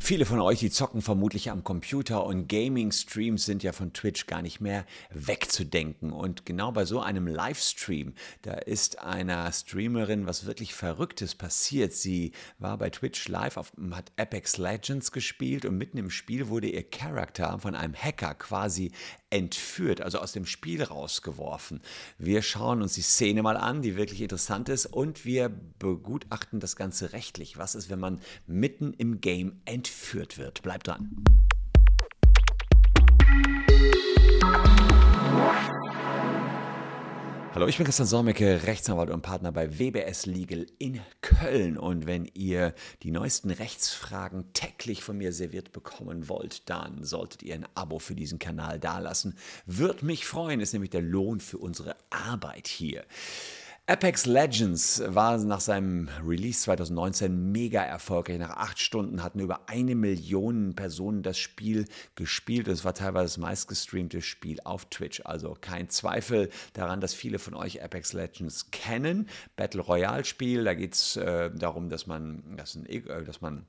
Viele von euch, die zocken vermutlich am Computer und Gaming-Streams sind ja von Twitch gar nicht mehr wegzudenken. Und genau bei so einem Livestream, da ist einer Streamerin was wirklich Verrücktes passiert. Sie war bei Twitch live, auf, hat Apex Legends gespielt und mitten im Spiel wurde ihr Charakter von einem Hacker quasi entführt, also aus dem Spiel rausgeworfen. Wir schauen uns die Szene mal an, die wirklich interessant ist und wir begutachten das Ganze rechtlich. Was ist, wenn man mitten im Game entführt wird? Bleibt dran. Hallo, ich bin Christian Solmecke, Rechtsanwalt und Partner bei WBS Legal in Köln. Und wenn ihr die neuesten Rechtsfragen täglich von mir serviert bekommen wollt, dann solltet ihr ein Abo für diesen Kanal dalassen. Würde mich freuen, ist nämlich der Lohn für unsere Arbeit hier. Apex Legends war nach seinem Release 2019 mega erfolgreich. Nach acht Stunden hatten über eine Million Personen das Spiel gespielt. Es war teilweise das meistgestreamte Spiel auf Twitch. Also kein Zweifel daran, dass viele von euch Apex Legends kennen. Battle Royale Spiel, da geht es äh, darum, dass man, dass, ein, äh, dass man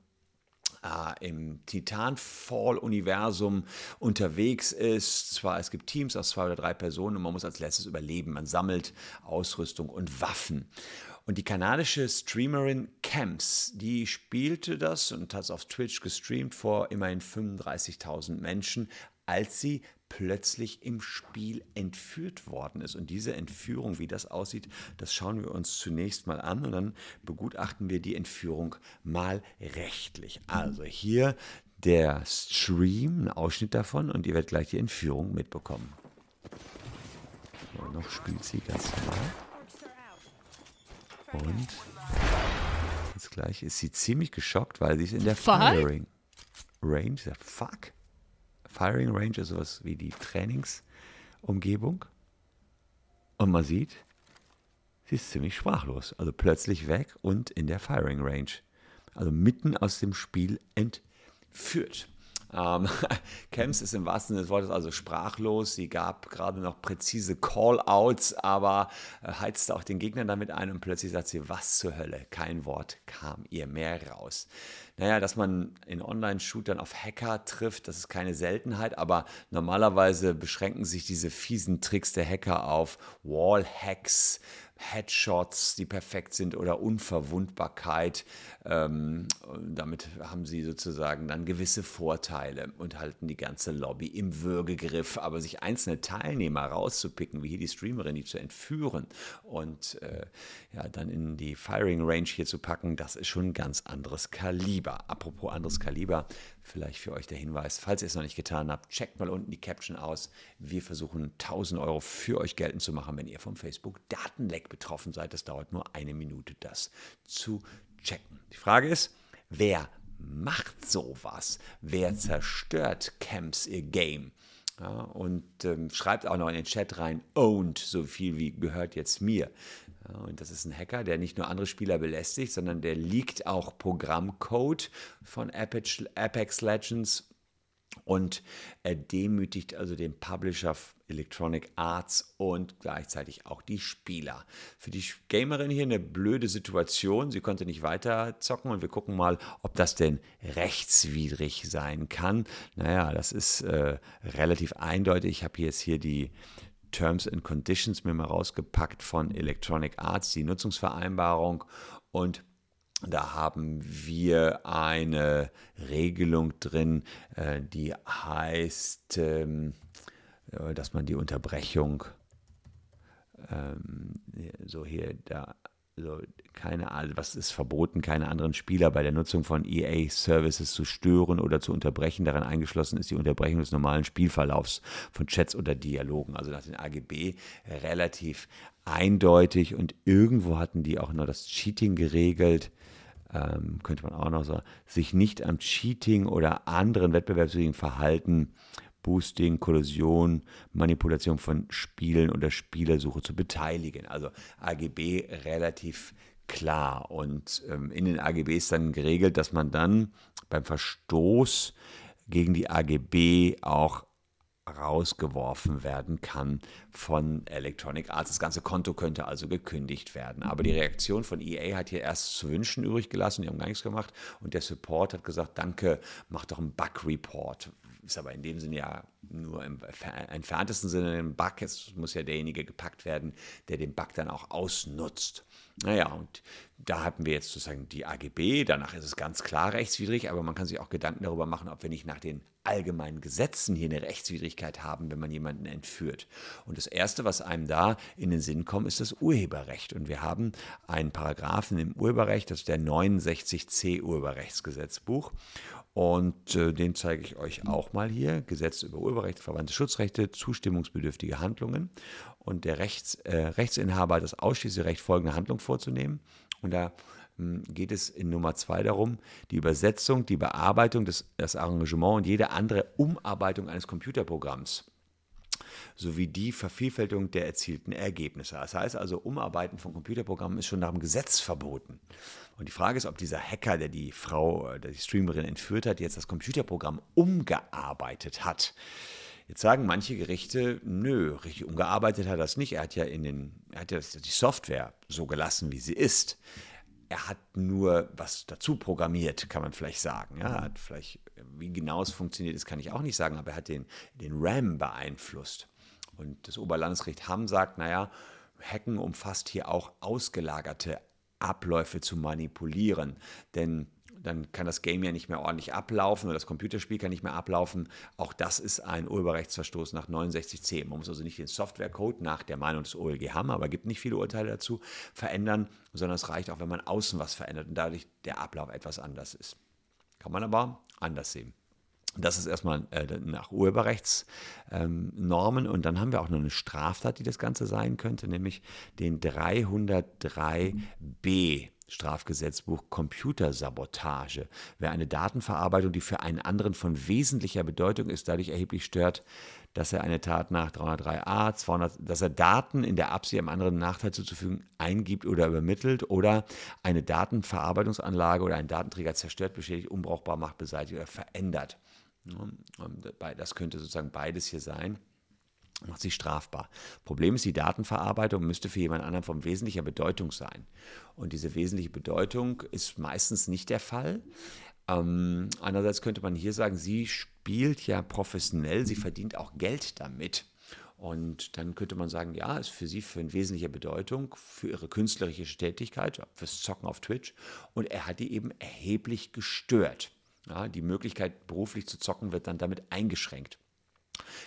äh, im Titanfall-Universum unterwegs ist. Zwar es gibt Teams aus zwei oder drei Personen und man muss als letztes überleben. Man sammelt Ausrüstung und Waffen. Und die kanadische Streamerin Camps, die spielte das und hat es auf Twitch gestreamt vor immerhin 35.000 Menschen, als sie plötzlich im Spiel entführt worden ist. Und diese Entführung, wie das aussieht, das schauen wir uns zunächst mal an und dann begutachten wir die Entführung mal rechtlich. Also hier der Stream, ein Ausschnitt davon und ihr werdet gleich die Entführung mitbekommen. So, noch spielt sie ganz klar. Und jetzt gleich ist sie ziemlich geschockt, weil sie ist in der Firing Range. Fuck. Firing Range ist sowas wie die Trainingsumgebung. Und man sieht, sie ist ziemlich sprachlos. Also plötzlich weg und in der Firing Range. Also mitten aus dem Spiel entführt. Ähm, Camps ist im wahrsten Sinne des Wortes also sprachlos. Sie gab gerade noch präzise Call-outs, aber äh, heizte auch den Gegner damit ein und plötzlich sagt sie, was zur Hölle? Kein Wort kam ihr mehr raus. Naja, dass man in Online-Shootern auf Hacker trifft, das ist keine Seltenheit, aber normalerweise beschränken sich diese fiesen Tricks der Hacker auf Wall-Hacks, Headshots, die perfekt sind oder Unverwundbarkeit. Ähm, damit haben sie sozusagen dann gewisse Vorteile und halten die ganze Lobby im Würgegriff. Aber sich einzelne Teilnehmer rauszupicken, wie hier die Streamerin, die zu entführen und äh, ja, dann in die Firing Range hier zu packen, das ist schon ein ganz anderes Kaliber. Apropos anderes Kaliber, Vielleicht für euch der Hinweis, falls ihr es noch nicht getan habt, checkt mal unten die Caption aus. Wir versuchen 1000 Euro für euch geltend zu machen, wenn ihr vom Facebook-Datenleck betroffen seid. Das dauert nur eine Minute, das zu checken. Die Frage ist, wer macht sowas? Wer zerstört Camps ihr Game? Ja, und ähm, schreibt auch noch in den Chat rein, owned, so viel wie gehört jetzt mir. Ja, und das ist ein Hacker, der nicht nur andere Spieler belästigt, sondern der liegt auch Programmcode von Apex, Apex Legends und er demütigt also den Publisher Electronic Arts und gleichzeitig auch die Spieler. Für die Gamerin hier eine blöde Situation. Sie konnte nicht weiter zocken und wir gucken mal, ob das denn rechtswidrig sein kann. Naja, das ist äh, relativ eindeutig. Ich habe jetzt hier die Terms and Conditions mir mal rausgepackt von Electronic Arts, die Nutzungsvereinbarung und da haben wir eine Regelung drin, äh, die heißt, ähm, äh, dass man die Unterbrechung ähm, so hier da also keine, also was ist verboten, keine anderen Spieler bei der Nutzung von EA-Services zu stören oder zu unterbrechen. Daran eingeschlossen ist die Unterbrechung des normalen Spielverlaufs von Chats oder Dialogen. Also nach den AGB relativ eindeutig und irgendwo hatten die auch noch das Cheating geregelt. Ähm, könnte man auch noch sagen, sich nicht am Cheating oder anderen wettbewerbswidrigen Verhalten Boosting, Kollision, Manipulation von Spielen oder Spielersuche zu beteiligen. Also AGB relativ klar. Und ähm, in den AGB ist dann geregelt, dass man dann beim Verstoß gegen die AGB auch rausgeworfen werden kann von Electronic Arts. Das ganze Konto könnte also gekündigt werden. Aber die Reaktion von EA hat hier erst zu wünschen übrig gelassen, die haben gar nichts gemacht. Und der Support hat gesagt, danke, mach doch einen Bug-Report. Ist aber in dem Sinne ja nur im entferntesten Sinne ein Bug. Es muss ja derjenige gepackt werden, der den Bug dann auch ausnutzt. Naja, und da hatten wir jetzt sozusagen die AGB, danach ist es ganz klar rechtswidrig, aber man kann sich auch Gedanken darüber machen, ob wir nicht nach den allgemeinen Gesetzen hier eine Rechtswidrigkeit haben, wenn man jemanden entführt. Und das Erste, was einem da in den Sinn kommt, ist das Urheberrecht. Und wir haben einen Paragraphen im Urheberrecht, das ist der 69c Urheberrechtsgesetzbuch. Und äh, den zeige ich euch auch mal hier. Gesetz über Urheberrecht, verwandte Schutzrechte, zustimmungsbedürftige Handlungen. Und der Rechts, äh, Rechtsinhaber hat das ausschließliche Recht, folgende Handlung vorzunehmen. Und da hm, geht es in Nummer zwei darum, die Übersetzung, die Bearbeitung, des, das Arrangement und jede andere Umarbeitung eines Computerprogramms sowie die Vervielfältigung der erzielten Ergebnisse. Das heißt also, Umarbeiten von Computerprogrammen ist schon nach dem Gesetz verboten. Und die Frage ist, ob dieser Hacker, der die Frau, der die Streamerin entführt hat, jetzt das Computerprogramm umgearbeitet hat. Jetzt sagen manche Gerichte, nö, richtig umgearbeitet hat er das nicht. Er hat ja in den, er hat ja die Software so gelassen, wie sie ist. Er hat nur was dazu programmiert, kann man vielleicht sagen. Ja, hat vielleicht, wie genau es funktioniert, das kann ich auch nicht sagen, aber er hat den, den RAM beeinflusst. Und das Oberlandesgericht Hamm sagt, naja, Hacken umfasst hier auch ausgelagerte Abläufe zu manipulieren. Denn dann kann das Game ja nicht mehr ordentlich ablaufen oder das Computerspiel kann nicht mehr ablaufen. Auch das ist ein Urheberrechtsverstoß nach 69c. Man muss also nicht den Softwarecode nach der Meinung des OLG haben, aber gibt nicht viele Urteile dazu, verändern, sondern es reicht auch, wenn man außen was verändert und dadurch der Ablauf etwas anders ist. Kann man aber anders sehen. Das ist erstmal äh, nach Urheberrechtsnormen. Und dann haben wir auch noch eine Straftat, die das Ganze sein könnte, nämlich den 303b. Strafgesetzbuch Computersabotage. Wer eine Datenverarbeitung, die für einen anderen von wesentlicher Bedeutung ist, dadurch erheblich stört, dass er eine Tat nach 303a, 200, dass er Daten in der Absicht, einem anderen Nachteil zuzufügen, eingibt oder übermittelt oder eine Datenverarbeitungsanlage oder einen Datenträger zerstört, beschädigt, unbrauchbar macht, beseitigt oder verändert. Das könnte sozusagen beides hier sein macht sich strafbar. Problem ist, die Datenverarbeitung müsste für jemand anderen von wesentlicher Bedeutung sein. Und diese wesentliche Bedeutung ist meistens nicht der Fall. Ähm, andererseits könnte man hier sagen, sie spielt ja professionell, sie verdient auch Geld damit. Und dann könnte man sagen, ja, ist für sie von wesentlicher Bedeutung für ihre künstlerische Tätigkeit, fürs Zocken auf Twitch. Und er hat die eben erheblich gestört. Ja, die Möglichkeit, beruflich zu zocken, wird dann damit eingeschränkt.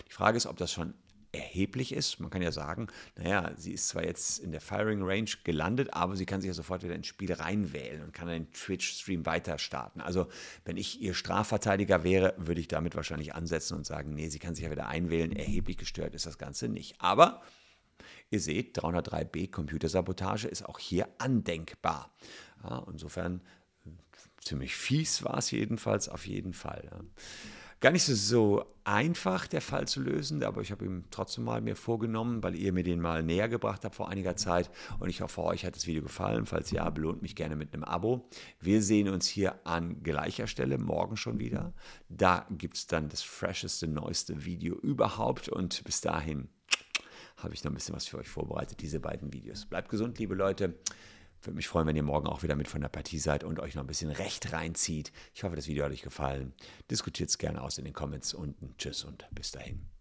Die Frage ist, ob das schon erheblich ist. Man kann ja sagen, naja, sie ist zwar jetzt in der Firing Range gelandet, aber sie kann sich ja sofort wieder ins Spiel reinwählen und kann den Twitch-Stream weiter starten. Also, wenn ich ihr Strafverteidiger wäre, würde ich damit wahrscheinlich ansetzen und sagen, nee, sie kann sich ja wieder einwählen. Erheblich gestört ist das Ganze nicht. Aber ihr seht, 303b Computersabotage ist auch hier andenkbar. Ja, insofern ziemlich fies war es jedenfalls, auf jeden Fall. Ja. Gar nicht so einfach, der Fall zu lösen, aber ich habe ihn trotzdem mal mir vorgenommen, weil ihr mir den mal näher gebracht habt vor einiger Zeit. Und ich hoffe, euch hat das Video gefallen. Falls ja, belohnt mich gerne mit einem Abo. Wir sehen uns hier an gleicher Stelle morgen schon wieder. Da gibt es dann das fresheste, neueste Video überhaupt. Und bis dahin habe ich noch ein bisschen was für euch vorbereitet, diese beiden Videos. Bleibt gesund, liebe Leute. Würde mich freuen, wenn ihr morgen auch wieder mit von der Partie seid und euch noch ein bisschen Recht reinzieht. Ich hoffe, das Video hat euch gefallen. Diskutiert es gerne aus in den Comments unten. Tschüss und bis dahin.